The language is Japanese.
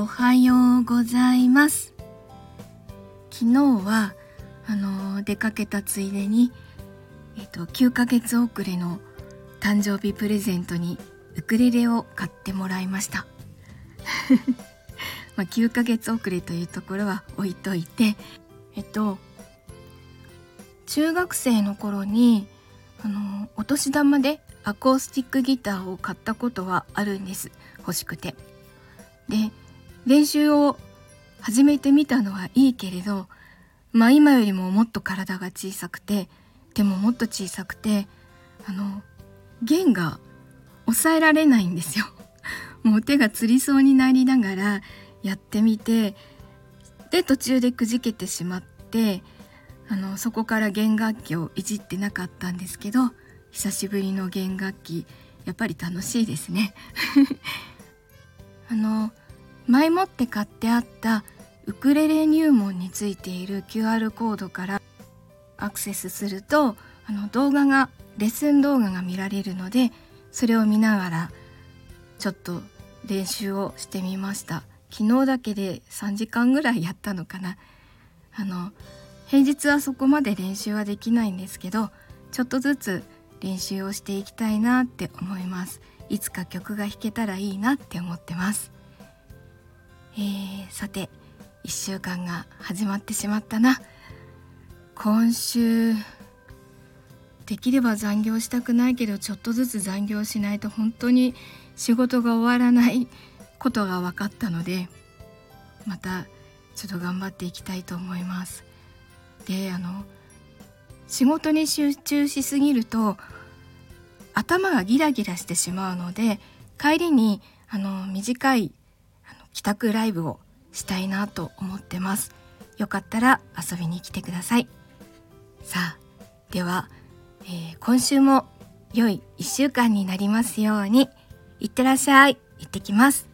おはようございます。昨日はあの出かけたついでにえっと9ヶ月遅れの誕生日プレゼントにウクレレを買ってもらいました。まあ9ヶ月遅れというところは置いといてえっと中学生の頃にあのお年玉でアコースティックギターを買ったことはあるんです。欲しくて。で練習を始めてみたのはいいけれどまあ今よりももっと体が小さくてでももっと小さくてあの弦が抑えられないんですよ。もう手がつりそうになりながらやってみてで途中でくじけてしまってあのそこから弦楽器をいじってなかったんですけど久しぶりの弦楽器やっぱり楽しいですね。あの前もって買ってあったウクレレ入門についている QR コードからアクセスするとあの動画がレッスン動画が見られるのでそれを見ながらちょっと練習をしてみました。昨日だけで3時間ぐらいやったのかな。あの平日はそこまで練習はできないんですけどちょっとずつ練習をしていきたいなって思います。いつか曲が弾けたらいいなって思ってます。えー、さて1週間が始まってしまったな。今週できれば残業したくないけどちょっとずつ残業しないと本当に仕事が終わらないことが分かったのでまたちょっと頑張っていきたいと思います。であの仕事に集中しすぎると頭がギラギラしてしまうので帰りにあの短い帰宅ライブをしたいなと思ってます。よかったら遊びに来てください。さあでは、えー、今週も良い1週間になりますようにいってらっしゃい。行ってきます。